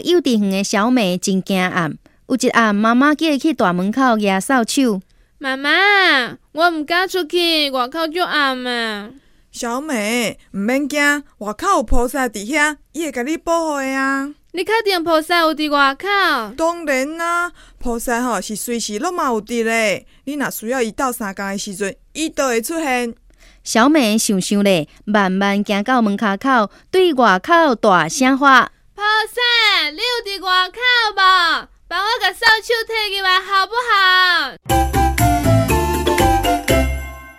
幼稚园的小美真惊暗。有一暗，妈妈叫伊去大门口举扫帚。妈妈，我毋敢出去，外口足暗啊。小美，毋免惊，外口有菩萨伫遐，伊会甲你保护的啊。你确定菩萨有伫外口？当然啦，菩萨吼是随时拢嘛有伫咧。你若需要伊斗相共的时阵，伊都会出现。小美想想咧，慢慢行到门口口，对外口大声喊：菩萨，你有伫外口无？帮我甲扫帚摕入来好不好？